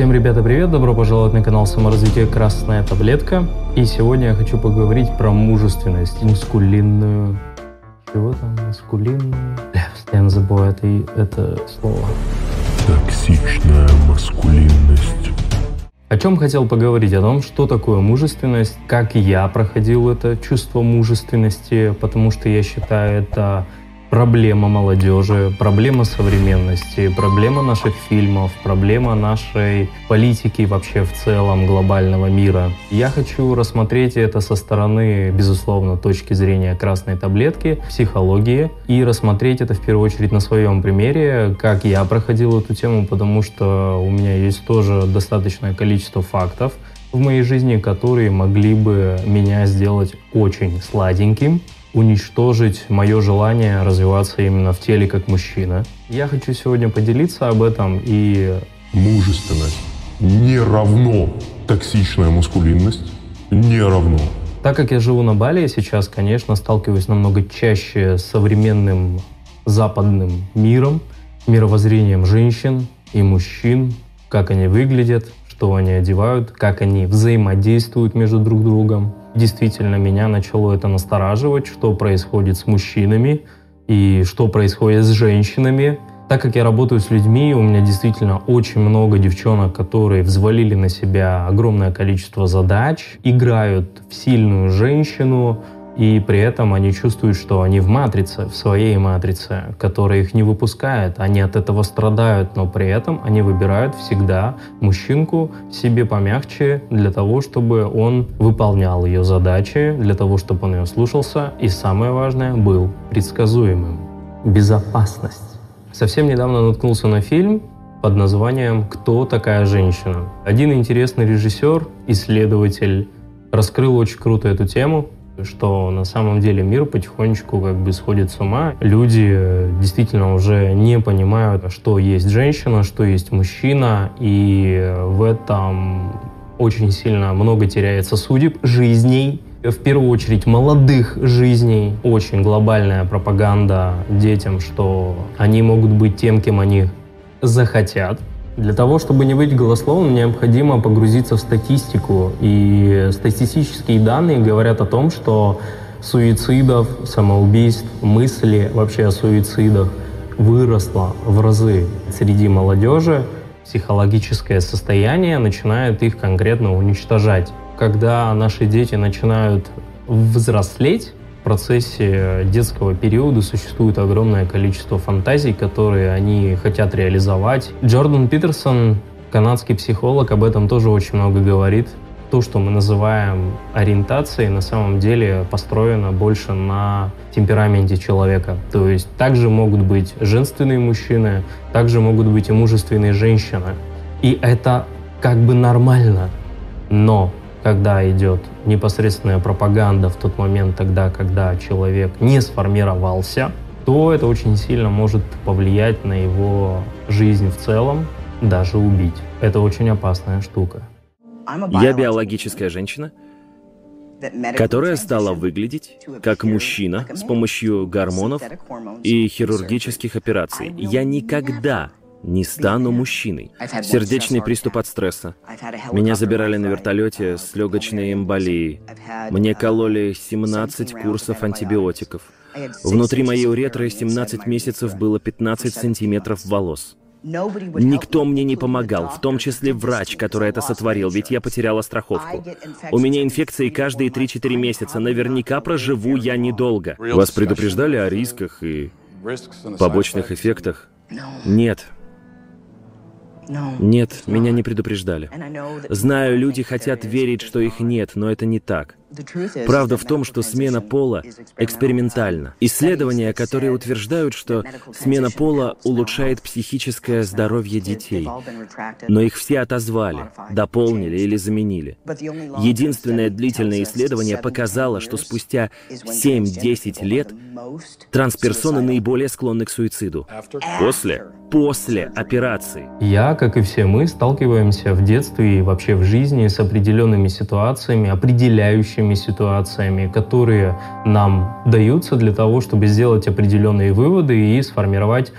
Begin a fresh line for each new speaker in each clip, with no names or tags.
Всем, ребята, привет! Добро пожаловать на канал саморазвития «Красная таблетка». И сегодня я хочу поговорить про мужественность, мускулинную... Чего там? Мускулинную? Я постоянно забываю это, это слово.
Токсичная маскулинность.
О чем хотел поговорить? О том, что такое мужественность, как я проходил это чувство мужественности, потому что я считаю это проблема молодежи, проблема современности, проблема наших фильмов, проблема нашей политики вообще в целом глобального мира. Я хочу рассмотреть это со стороны, безусловно, точки зрения красной таблетки, психологии, и рассмотреть это в первую очередь на своем примере, как я проходил эту тему, потому что у меня есть тоже достаточное количество фактов, в моей жизни, которые могли бы меня сделать очень сладеньким, уничтожить мое желание развиваться именно в теле как мужчина. Я хочу сегодня поделиться об этом и...
Мужественность не равно токсичная мускулинность, не равно.
Так как я живу на Бали, я сейчас, конечно, сталкиваюсь намного чаще с современным западным миром, мировоззрением женщин и мужчин, как они выглядят, что они одевают, как они взаимодействуют между друг другом. Действительно, меня начало это настораживать, что происходит с мужчинами и что происходит с женщинами. Так как я работаю с людьми, у меня действительно очень много девчонок, которые взвалили на себя огромное количество задач, играют в сильную женщину, и при этом они чувствуют, что они в матрице, в своей матрице, которая их не выпускает. Они от этого страдают, но при этом они выбирают всегда мужчинку себе помягче для того, чтобы он выполнял ее задачи, для того, чтобы он ее слушался и, самое важное, был предсказуемым. Безопасность. Совсем недавно наткнулся на фильм под названием «Кто такая женщина?». Один интересный режиссер, исследователь, раскрыл очень круто эту тему, что на самом деле мир потихонечку как бы сходит с ума. Люди э, действительно уже не понимают, что есть женщина, что есть мужчина, и в этом очень сильно много теряется судеб, жизней, в первую очередь молодых жизней. Очень глобальная пропаганда детям, что они могут быть тем, кем они захотят. Для того, чтобы не быть голословным, необходимо погрузиться в статистику. И статистические данные говорят о том, что суицидов, самоубийств, мысли вообще о суицидах выросло в разы среди молодежи. Психологическое состояние начинает их конкретно уничтожать. Когда наши дети начинают взрослеть, процессе детского периода существует огромное количество фантазий, которые они хотят реализовать. Джордан Питерсон, канадский психолог, об этом тоже очень много говорит. То, что мы называем ориентацией, на самом деле построено больше на темпераменте человека. То есть также могут быть женственные мужчины, также могут быть и мужественные женщины. И это как бы нормально. Но когда идет непосредственная пропаганда в тот момент тогда, когда человек не сформировался, то это очень сильно может повлиять на его жизнь в целом, даже убить. Это очень опасная штука.
Я биологическая женщина, которая стала выглядеть как мужчина с помощью гормонов и хирургических операций. Я никогда не стану мужчиной. Сердечный приступ от стресса. Меня забирали на вертолете с легочной эмболией. Мне кололи 17 курсов антибиотиков. Внутри моей уретры 17 месяцев было 15 сантиметров волос. Никто мне не помогал, в том числе врач, который это сотворил, ведь я потеряла страховку. У меня инфекции каждые 3-4 месяца, наверняка проживу я недолго. Вас предупреждали о рисках и побочных эффектах? Нет, нет, меня не предупреждали. Знаю, люди хотят верить, что их нет, но это не так. Правда в том, что смена пола экспериментальна. Исследования, которые утверждают, что смена пола улучшает психическое здоровье детей. Но их все отозвали, дополнили или заменили. Единственное длительное исследование показало, что спустя 7-10 лет трансперсоны наиболее склонны к суициду. После после операции.
Я, как и все мы, сталкиваемся в детстве и вообще в жизни с определенными ситуациями, определяющими ситуациями, которые нам даются для того, чтобы сделать определенные выводы и сформировать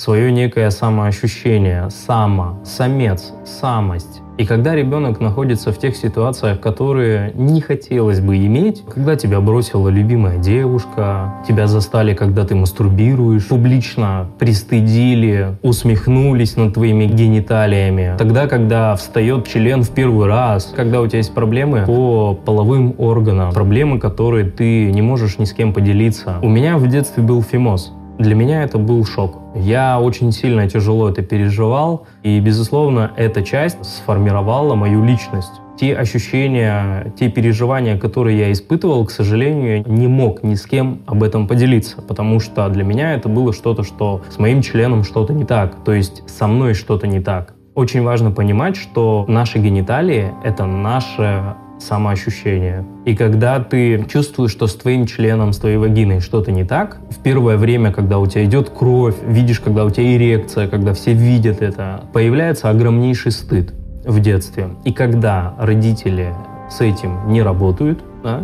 свое некое самоощущение, само, самец, самость. И когда ребенок находится в тех ситуациях, которые не хотелось бы иметь, когда тебя бросила любимая девушка, тебя застали, когда ты мастурбируешь, публично пристыдили, усмехнулись над твоими гениталиями, тогда, когда встает член в первый раз, когда у тебя есть проблемы по половым органам, проблемы, которые ты не можешь ни с кем поделиться. У меня в детстве был фимоз. Для меня это был шок. Я очень сильно тяжело это переживал, и, безусловно, эта часть сформировала мою личность. Те ощущения, те переживания, которые я испытывал, к сожалению, не мог ни с кем об этом поделиться, потому что для меня это было что-то, что с моим членом что-то не так, то есть со мной что-то не так. Очень важно понимать, что наши гениталии — это наше самоощущение. И когда ты чувствуешь, что с твоим членом, с твоей вагиной что-то не так, в первое время, когда у тебя идет кровь, видишь, когда у тебя эрекция, когда все видят это, появляется огромнейший стыд в детстве. И когда родители с этим не работают, да,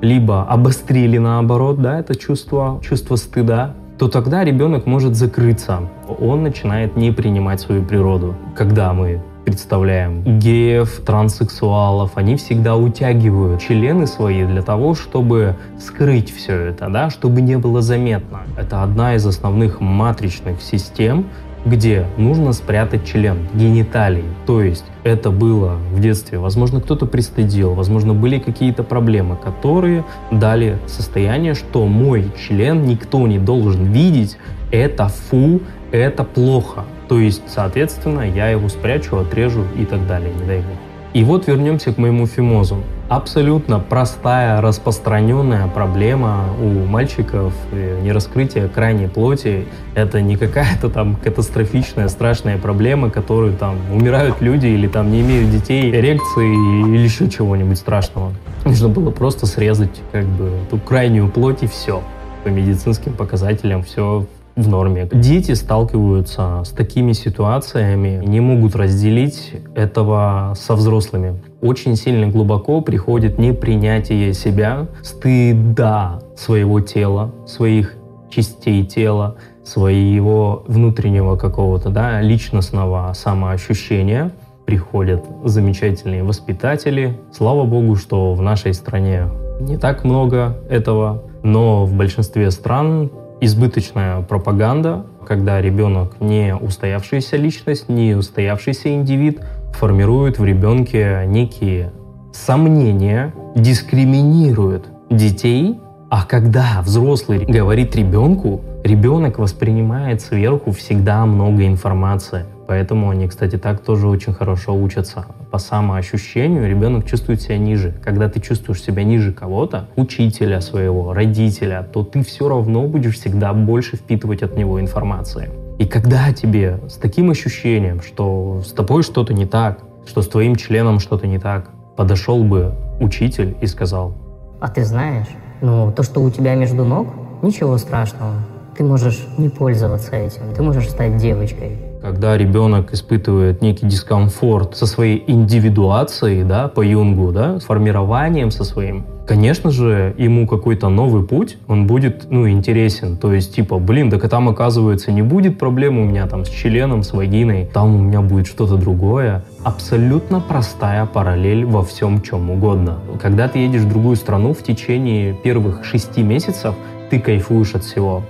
либо обострили наоборот, да, это чувство, чувство стыда, то тогда ребенок может закрыться. Он начинает не принимать свою природу. Когда мы представляем геев, транссексуалов, они всегда утягивают члены свои для того, чтобы скрыть все это, да, чтобы не было заметно. Это одна из основных матричных систем, где нужно спрятать член, гениталии. То есть это было в детстве. Возможно, кто-то пристыдил, возможно, были какие-то проблемы, которые дали состояние, что мой член никто не должен видеть, это фу, это плохо. То есть, соответственно, я его спрячу, отрежу и так далее, не дай бог. И вот вернемся к моему фимозу. Абсолютно простая, распространенная проблема у мальчиков нераскрытие крайней плоти. Это не какая-то там катастрофичная, страшная проблема, которую там умирают люди или там не имеют детей, эрекции или еще чего-нибудь страшного. Нужно было просто срезать как бы эту крайнюю плоть и все. По медицинским показателям все в норме. Дети сталкиваются с такими ситуациями, не могут разделить этого со взрослыми. Очень сильно глубоко приходит непринятие себя, стыда своего тела, своих частей тела, своего внутреннего какого-то да, личностного самоощущения. Приходят замечательные воспитатели. Слава богу, что в нашей стране не так много этого, но в большинстве стран избыточная пропаганда, когда ребенок не устоявшаяся личность, не устоявшийся индивид, формирует в ребенке некие сомнения, дискриминирует детей, а когда взрослый говорит ребенку, ребенок воспринимает сверху всегда много информации. Поэтому они, кстати, так тоже очень хорошо учатся. По самоощущению ребенок чувствует себя ниже. Когда ты чувствуешь себя ниже кого-то, учителя своего, родителя, то ты все равно будешь всегда больше впитывать от него информации. И когда тебе с таким ощущением, что с тобой что-то не так, что с твоим членом что-то не так, подошел бы учитель и сказал,
«А ты знаешь, ну, то, что у тебя между ног, ничего страшного. Ты можешь не пользоваться этим, ты можешь стать девочкой,
когда ребенок испытывает некий дискомфорт со своей индивидуацией, да, по Юнгу, да, с формированием со своим, конечно же, ему какой-то новый путь, он будет, ну, интересен. То есть, типа, блин, так там, оказывается, не будет проблем у меня там с членом, с вагиной, там у меня будет что-то другое. Абсолютно простая параллель во всем чем угодно. Когда ты едешь в другую страну в течение первых шести месяцев, ты кайфуешь от всего.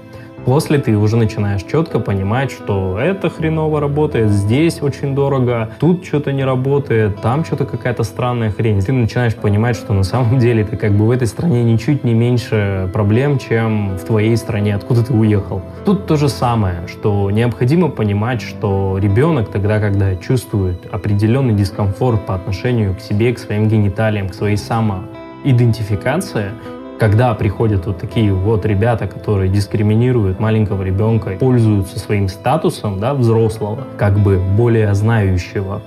После ты уже начинаешь четко понимать, что это хреново работает, здесь очень дорого, тут что-то не работает, там что-то какая-то странная хрень. Ты начинаешь понимать, что на самом деле ты как бы в этой стране ничуть не меньше проблем, чем в твоей стране, откуда ты уехал. Тут то же самое, что необходимо понимать, что ребенок тогда, когда чувствует определенный дискомфорт по отношению к себе, к своим гениталиям, к своей самоидентификации, когда приходят вот такие вот ребята, которые дискриминируют маленького ребенка, пользуются своим статусом да, взрослого, как бы более знающего,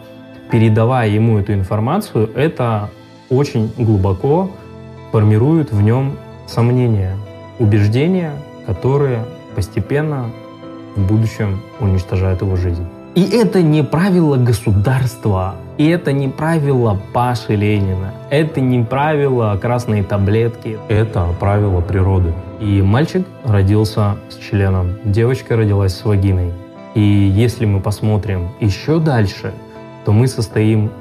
передавая ему эту информацию, это очень глубоко формирует в нем сомнения, убеждения, которые постепенно в будущем уничтожают его жизнь. И это не правило государства, и это не правило Паши Ленина, это не правило красной таблетки, это правило природы. И мальчик родился с членом, девочка родилась с вагиной. И если мы посмотрим еще дальше, то мы состоим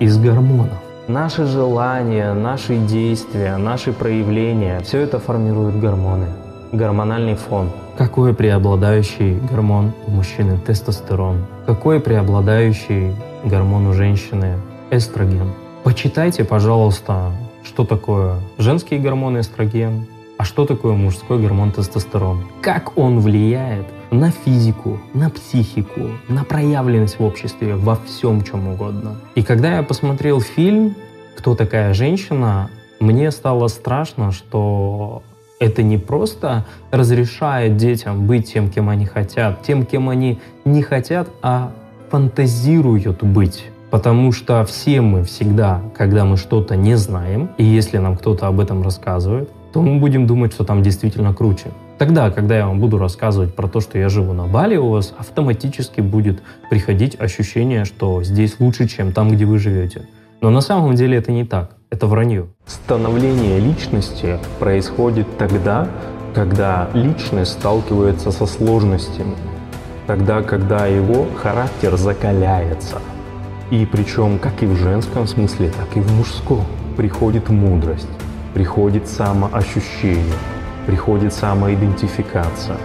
из гормонов. Наши желания, наши действия, наши проявления, все это формируют гормоны, гормональный фон. Какой преобладающий гормон у мужчины? Тестостерон. Какой преобладающий гормон у женщины? Эстроген. Почитайте, пожалуйста, что такое женский гормон эстроген, а что такое мужской гормон тестостерон? Как он влияет на физику, на психику, на проявленность в обществе, во всем чем угодно. И когда я посмотрел фильм «Кто такая женщина?», мне стало страшно, что это не просто разрешает детям быть тем, кем они хотят, тем, кем они не хотят, а фантазируют быть. Потому что все мы всегда, когда мы что-то не знаем, и если нам кто-то об этом рассказывает, то мы будем думать, что там действительно круче. Тогда, когда я вам буду рассказывать про то, что я живу на Бали, у вас автоматически будет приходить ощущение, что здесь лучше, чем там, где вы живете. Но на самом деле это не так. Это вранье. Становление личности происходит тогда, когда личность сталкивается со сложностями. Тогда, когда его характер закаляется. И причем как и в женском смысле, так и в мужском приходит мудрость приходит самоощущение, приходит самоидентификация,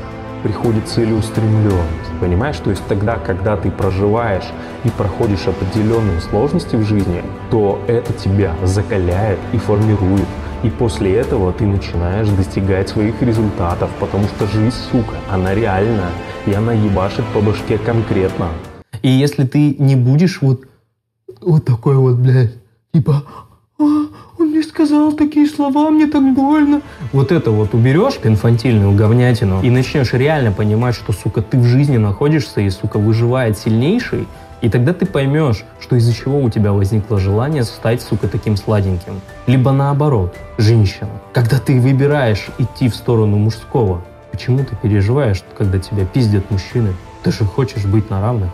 приходит целеустремленность. Понимаешь? То есть тогда, когда ты проживаешь и проходишь определенные сложности в жизни, то это тебя закаляет и формирует. И после этого ты начинаешь достигать своих результатов, потому что жизнь, сука, она реальная, и она ебашит по башке конкретно. И если ты не будешь вот, вот такой вот, блядь, типа, а, он мне сказал такие слова, мне так больно. Вот это вот уберешь, инфантильную говнятину, и начнешь реально понимать, что, сука, ты в жизни находишься, и, сука, выживает сильнейший, и тогда ты поймешь, что из-за чего у тебя возникло желание стать, сука, таким сладеньким. Либо наоборот, женщина. Когда ты выбираешь идти в сторону мужского, почему ты переживаешь, когда тебя пиздят мужчины? Ты же хочешь быть на равных.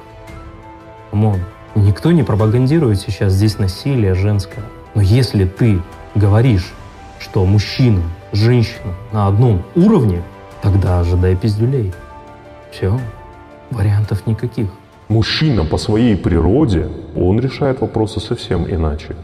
Come on. Никто не пропагандирует сейчас здесь насилие женское. Но если ты говоришь, что мужчина, женщина на одном уровне, тогда ожидай пиздюлей. Все, вариантов никаких.
Мужчина по своей природе, он решает вопросы совсем иначе.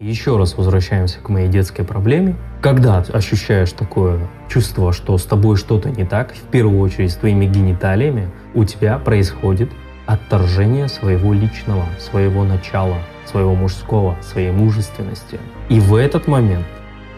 Еще раз возвращаемся к моей детской проблеме. Когда ощущаешь такое чувство, что с тобой что-то не так, в первую очередь с твоими гениталиями, у тебя происходит отторжение своего личного, своего начала – своего мужского, своей мужественности. И в этот момент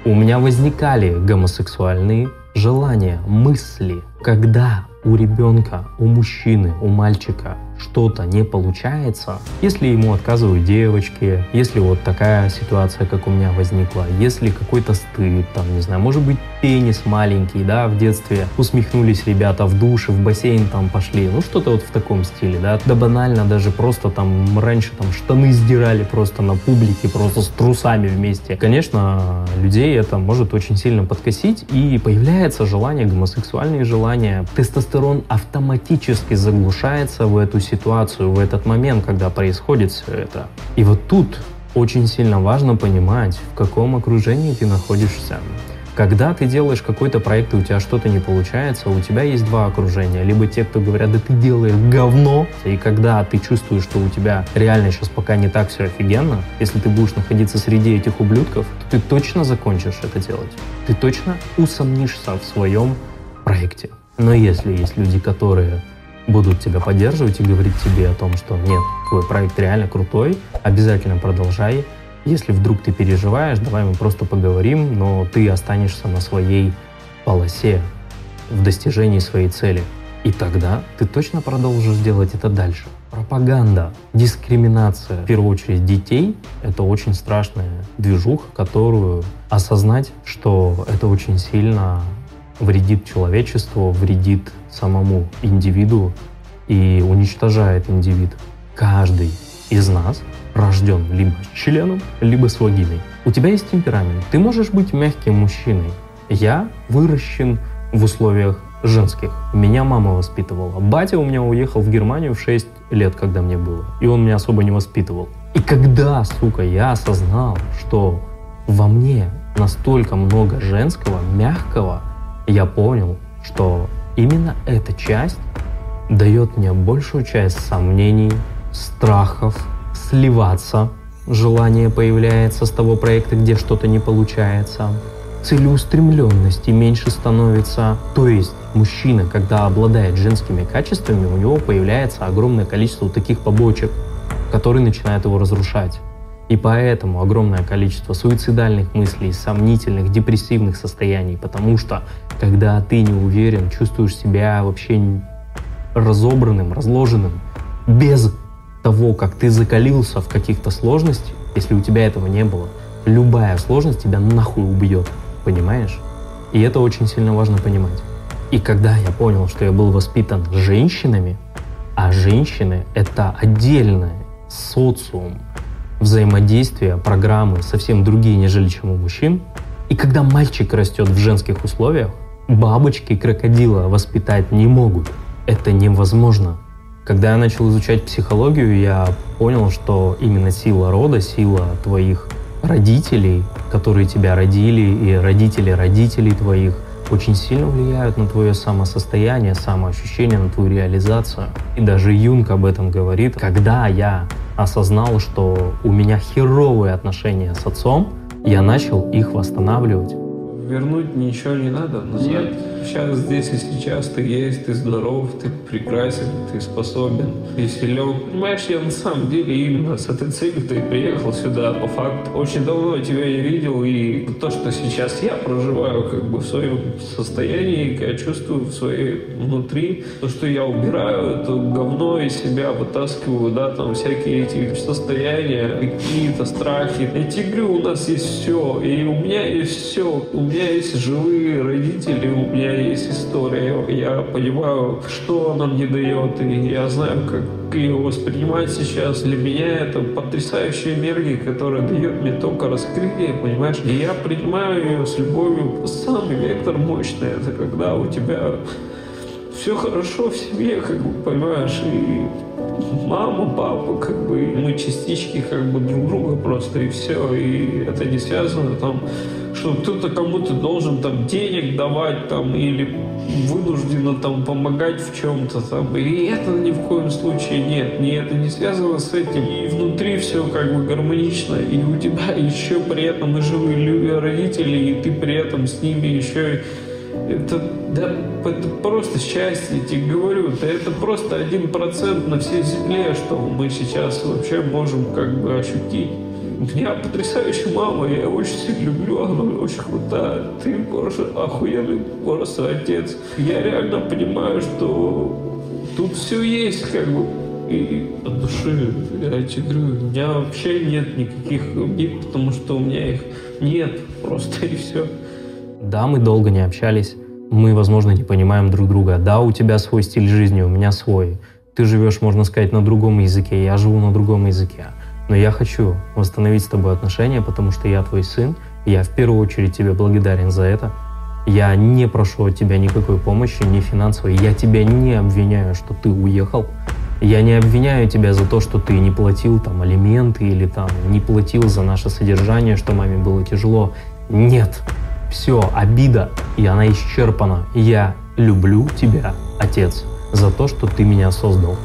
у меня возникали гомосексуальные желания, мысли. Когда у ребенка, у мужчины, у мальчика что-то не получается, если ему отказывают девочки, если вот такая ситуация, как у меня возникла, если какой-то стыд, там, не знаю, может быть, пенис маленький, да, в детстве усмехнулись ребята в душе, в бассейн там пошли, ну, что-то вот в таком стиле, да, да банально даже просто там раньше там штаны сдирали просто на публике, просто с трусами вместе. Конечно, людей это может очень сильно подкосить, и появляется желание, гомосексуальные желания, тестостерон автоматически заглушается в эту ситуацию, в этот момент, когда происходит все это. И вот тут очень сильно важно понимать, в каком окружении ты находишься. Когда ты делаешь какой-то проект, и у тебя что-то не получается, у тебя есть два окружения. Либо те, кто говорят, да ты делаешь говно. И когда ты чувствуешь, что у тебя реально сейчас пока не так все офигенно, если ты будешь находиться среди этих ублюдков, то ты точно закончишь это делать. Ты точно усомнишься в своем проекте. Но если есть люди, которые будут тебя поддерживать и говорить тебе о том, что нет, твой проект реально крутой, обязательно продолжай. Если вдруг ты переживаешь, давай мы просто поговорим, но ты останешься на своей полосе в достижении своей цели. И тогда ты точно продолжишь делать это дальше. Пропаганда, дискриминация, в первую очередь детей, это очень страшная движуха, которую осознать, что это очень сильно вредит человечеству, вредит самому индивиду и уничтожает индивид. Каждый из нас рожден либо членом, либо с вагиной. У тебя есть темперамент. Ты можешь быть мягким мужчиной. Я выращен в условиях женских. Меня мама воспитывала. Батя у меня уехал в Германию в 6 лет, когда мне было. И он меня особо не воспитывал. И когда, сука, я осознал, что во мне настолько много женского, мягкого, я понял, что именно эта часть дает мне большую часть сомнений, страхов, сливаться, желание появляется с того проекта, где что-то не получается, целеустремленности меньше становится. То есть мужчина, когда обладает женскими качествами, у него появляется огромное количество таких побочек, которые начинают его разрушать. И поэтому огромное количество суицидальных мыслей, сомнительных, депрессивных состояний, потому что когда ты не уверен, чувствуешь себя вообще разобранным, разложенным, без того, как ты закалился в каких-то сложностях, если у тебя этого не было, любая сложность тебя нахуй убьет, понимаешь? И это очень сильно важно понимать. И когда я понял, что я был воспитан женщинами, а женщины — это отдельное социум, взаимодействия, программы совсем другие, нежели чем у мужчин. И когда мальчик растет в женских условиях, бабочки крокодила воспитать не могут. Это невозможно. Когда я начал изучать психологию, я понял, что именно сила рода, сила твоих родителей, которые тебя родили, и родители родителей твоих, очень сильно влияют на твое самосостояние, самоощущение, на твою реализацию. И даже Юнг об этом говорит. Когда я осознал, что у меня херовые отношения с отцом, я начал их восстанавливать.
Вернуть ничего не надо, назад сейчас, здесь и сейчас ты есть, ты здоров, ты прекрасен, ты способен, ты силен. Понимаешь, я на самом деле именно с этой целью ты приехал сюда, по факту. Очень давно тебя не видел, и то, что сейчас я проживаю как бы в своем состоянии, я чувствую в своей внутри, то, что я убираю, это говно из себя вытаскиваю, да, там всякие эти состояния, какие-то страхи. Я тебе у нас есть все, и у меня есть все. У меня есть живые родители, у меня есть история, я понимаю, что она мне дает, и я знаю, как ее воспринимать сейчас. Для меня это потрясающая энергия, которая дает мне только раскрытие, понимаешь? И я принимаю ее с любовью. Самый вектор мощный, это когда у тебя все хорошо в семье, как бы, понимаешь, и мама, папа, как бы, мы частички, как бы, друг друга просто, и все, и это не связано там что кто-то кому-то должен там денег давать там или вынужденно там помогать в чем-то там. И это ни в коем случае нет. Не это не связано с этим. И внутри все как бы гармонично. И у тебя еще при этом и живые родители, и ты при этом с ними еще это, да, это просто счастье, тебе говорю, да это просто один процент на всей земле, что мы сейчас вообще можем как бы ощутить. Меня потрясающая мама, я ее очень сильно люблю, она очень крутая. Ты просто охуенный просто отец. Я реально понимаю, что тут все есть, как бы, и от души. Я тебе говорю, у меня вообще нет никаких обид, потому что у меня их нет, просто и все.
Да, мы долго не общались, мы, возможно, не понимаем друг друга. Да, у тебя свой стиль жизни, у меня свой. Ты живешь, можно сказать, на другом языке, я живу на другом языке. Но я хочу восстановить с тобой отношения, потому что я твой сын, и я в первую очередь тебе благодарен за это. Я не прошу от тебя никакой помощи, ни финансовой. Я тебя не обвиняю, что ты уехал. Я не обвиняю тебя за то, что ты не платил там алименты или там не платил за наше содержание, что маме было тяжело. Нет, все, обида, и она исчерпана. Я люблю тебя, отец, за то, что ты меня создал.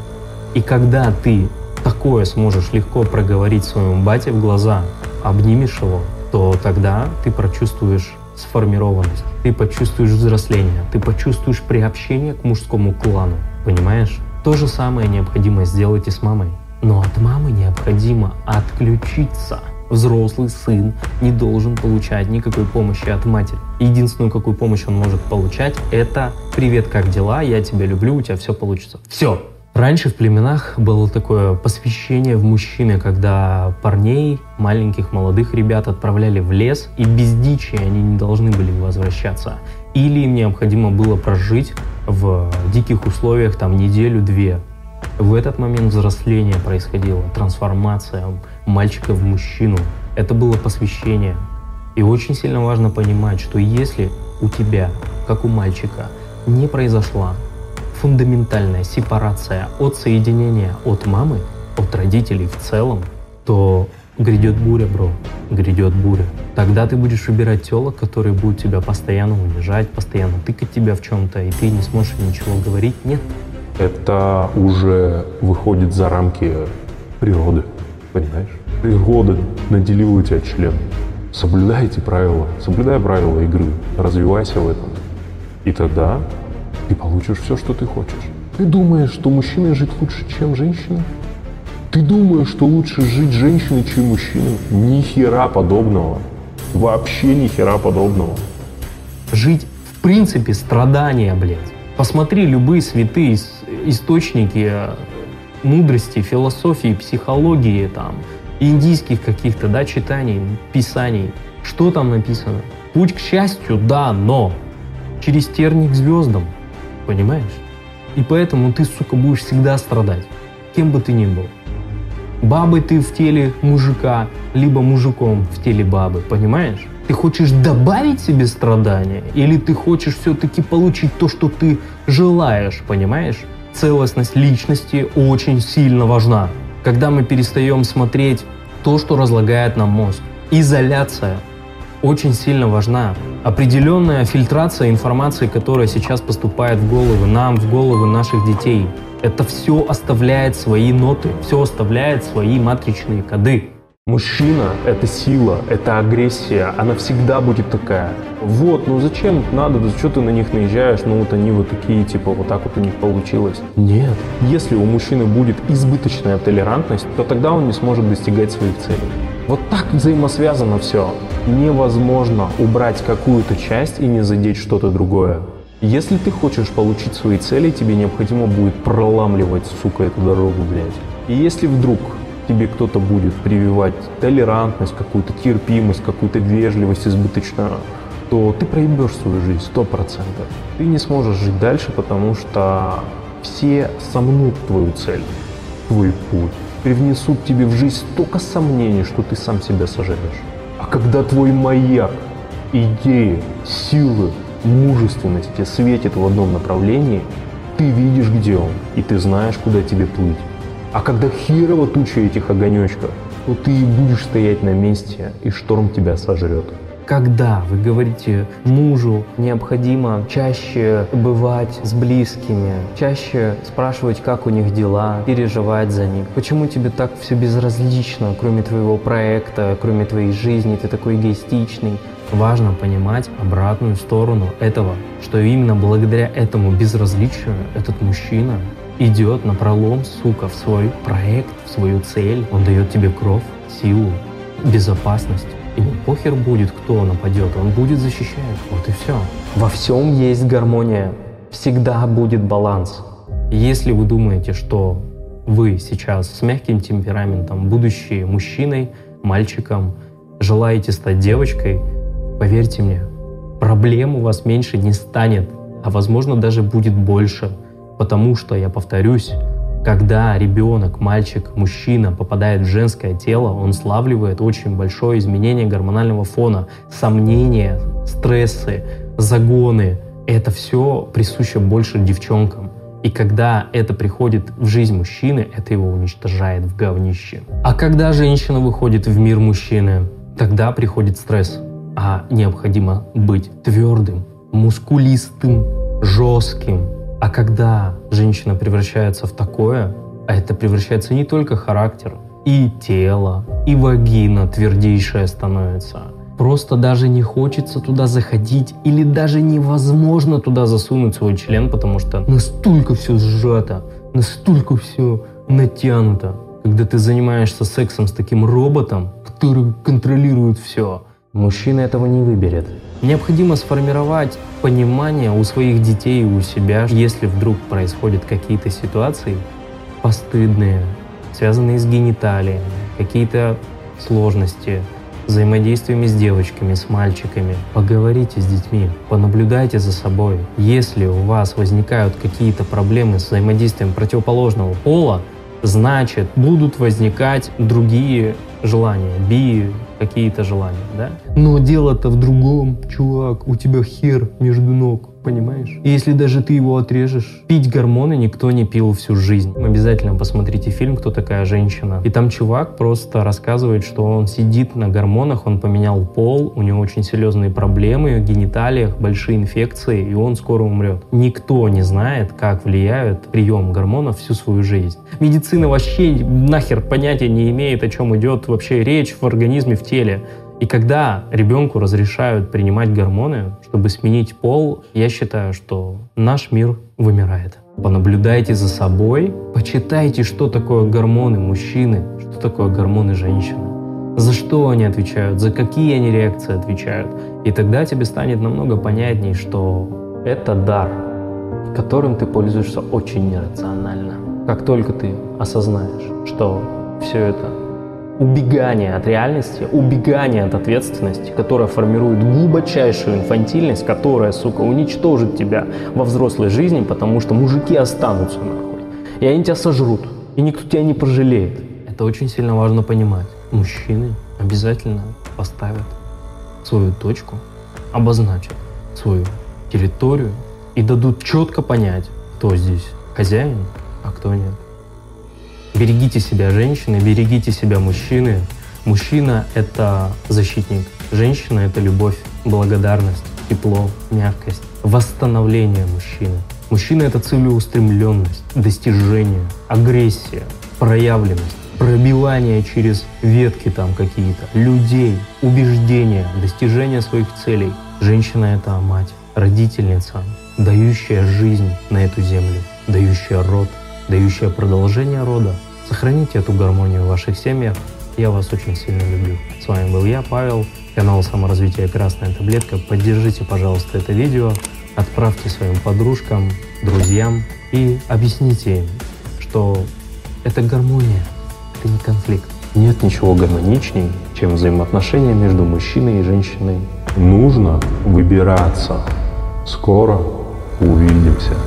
И когда ты такое сможешь легко проговорить своему бате в глаза, обнимешь его, то тогда ты прочувствуешь сформированность, ты почувствуешь взросление, ты почувствуешь приобщение к мужскому клану, понимаешь? То же самое необходимо сделать и с мамой. Но от мамы необходимо отключиться. Взрослый сын не должен получать никакой помощи от матери. Единственную, какую помощь он может получать, это «Привет, как дела? Я тебя люблю, у тебя все получится». Все, Раньше в племенах было такое посвящение в мужчины, когда парней, маленьких молодых ребят отправляли в лес, и без дичи они не должны были возвращаться. Или им необходимо было прожить в диких условиях там неделю-две. В этот момент взросление происходило, трансформация мальчика в мужчину. Это было посвящение. И очень сильно важно понимать, что если у тебя, как у мальчика, не произошла фундаментальная сепарация от соединения от мамы, от родителей в целом, то грядет буря, бро, грядет буря. Тогда ты будешь выбирать телок, которые будут тебя постоянно унижать, постоянно тыкать тебя в чем-то, и ты не сможешь ничего говорить. Нет,
это уже выходит за рамки природы, понимаешь? Природа наделила тебя членом. Соблюдай эти правила, соблюдай правила игры, развивайся в этом. И тогда ты получишь все, что ты хочешь. Ты думаешь, что мужчина жить лучше, чем женщина? Ты думаешь, что лучше жить женщиной, чем мужчиной? Ни хера подобного. Вообще ни хера подобного.
Жить в принципе страдания, блядь. Посмотри любые святые источники э, мудрости, философии, психологии, там, индийских каких-то, да, читаний, писаний. Что там написано? Путь к счастью, да, но через терник звездам, понимаешь? И поэтому ты, сука, будешь всегда страдать, кем бы ты ни был. Бабой ты в теле мужика, либо мужиком в теле бабы, понимаешь? Ты хочешь добавить себе страдания, или ты хочешь все-таки получить то, что ты желаешь, понимаешь? Целостность личности очень сильно важна. Когда мы перестаем смотреть то, что разлагает нам мозг. Изоляция очень сильно важна. Определенная фильтрация информации, которая сейчас поступает в головы нам, в головы наших детей. Это все оставляет свои ноты, все оставляет свои матричные коды.
Мужчина — это сила, это агрессия, она всегда будет такая. Вот, ну зачем надо, да что ты на них наезжаешь, ну вот они вот такие, типа вот так вот у них получилось. Нет, если у мужчины будет избыточная толерантность, то тогда он не сможет достигать своих целей. Вот так взаимосвязано все. Невозможно убрать какую-то часть и не задеть что-то другое. Если ты хочешь получить свои цели, тебе необходимо будет проламливать, сука, эту дорогу, блядь. И если вдруг тебе кто-то будет прививать толерантность, какую-то терпимость, какую-то вежливость избыточную, то ты проебешь свою жизнь сто процентов. Ты не сможешь жить дальше, потому что все сомнут твою цель, твой путь, привнесут тебе в жизнь столько сомнений, что ты сам себя сожалеешь. А когда твой маяк, идеи, силы, мужественности светит в одном направлении, ты видишь, где он, и ты знаешь, куда тебе плыть. А когда херово туча этих огонечков, то ты и будешь стоять на месте, и шторм тебя сожрет.
Когда вы говорите мужу необходимо чаще бывать с близкими, чаще спрашивать, как у них дела, переживать за них. Почему тебе так все безразлично, кроме твоего проекта, кроме твоей жизни, ты такой эгоистичный? Важно понимать обратную сторону этого, что именно благодаря этому безразличию этот мужчина идет на пролом, сука, в свой проект, в свою цель. Он дает тебе кровь, силу, безопасность. Ему похер будет, кто нападет, он будет защищать. Вот и все. Во всем есть гармония. Всегда будет баланс. Если вы думаете, что вы сейчас с мягким темпераментом, будущий мужчиной, мальчиком, желаете стать девочкой, поверьте мне, проблем у вас меньше не станет, а возможно даже будет больше. Потому что, я повторюсь, когда ребенок, мальчик, мужчина попадает в женское тело, он славливает очень большое изменение гормонального фона, сомнения, стрессы, загоны. Это все присуще больше девчонкам. И когда это приходит в жизнь мужчины, это его уничтожает в говнище. А когда женщина выходит в мир мужчины, тогда приходит стресс. А необходимо быть твердым, мускулистым, жестким, а когда женщина превращается в такое, а это превращается не только характер, и тело, и вагина твердейшая становится. Просто даже не хочется туда заходить или даже невозможно туда засунуть свой член, потому что настолько все сжато, настолько все натянуто. Когда ты занимаешься сексом с таким роботом, который контролирует все, мужчина этого не выберет. Необходимо сформировать понимание у своих детей и у себя, если вдруг происходят какие-то ситуации постыдные, связанные с гениталиями, какие-то сложности, взаимодействиями с девочками, с мальчиками. Поговорите с детьми, понаблюдайте за собой. Если у вас возникают какие-то проблемы с взаимодействием противоположного пола, значит будут возникать другие желания, би какие-то желания, да? Но дело-то в другом, чувак, у тебя хер между ног, понимаешь? И если даже ты его отрежешь, пить гормоны никто не пил всю жизнь. Обязательно посмотрите фильм «Кто такая женщина». И там чувак просто рассказывает, что он сидит на гормонах, он поменял пол, у него очень серьезные проблемы в гениталиях, большие инфекции, и он скоро умрет. Никто не знает, как влияет прием гормонов всю свою жизнь. Медицина вообще нахер понятия не имеет, о чем идет вообще речь в организме, в теле. И когда ребенку разрешают принимать гормоны, чтобы сменить пол, я считаю, что наш мир вымирает. Понаблюдайте за собой, почитайте, что такое гормоны мужчины, что такое гормоны женщины, за что они отвечают, за какие они реакции отвечают. И тогда тебе станет намного понятней, что это дар, которым ты пользуешься очень нерационально. Как только ты осознаешь, что все это убегание от реальности, убегание от ответственности, которая формирует глубочайшую инфантильность, которая, сука, уничтожит тебя во взрослой жизни, потому что мужики останутся нахуй. И они тебя сожрут, и никто тебя не пожалеет. Это очень сильно важно понимать. Мужчины обязательно поставят свою точку, обозначат свою территорию и дадут четко понять, кто здесь хозяин, а кто нет. Берегите себя, женщины, берегите себя, мужчины. Мужчина — это защитник, женщина — это любовь, благодарность, тепло, мягкость, восстановление мужчины. Мужчина — это целеустремленность, достижение, агрессия, проявленность, пробивание через ветки там какие-то, людей, убеждения, достижение своих целей. Женщина — это мать, родительница, дающая жизнь на эту землю, дающая род, дающая продолжение рода. Сохраните эту гармонию в ваших семьях. Я вас очень сильно люблю. С вами был я, Павел, канал саморазвития «Красная таблетка». Поддержите, пожалуйста, это видео, отправьте своим подружкам, друзьям и объясните им, что это гармония, это не конфликт.
Нет ничего гармоничнее, чем взаимоотношения между мужчиной и женщиной. Нужно выбираться. Скоро увидимся.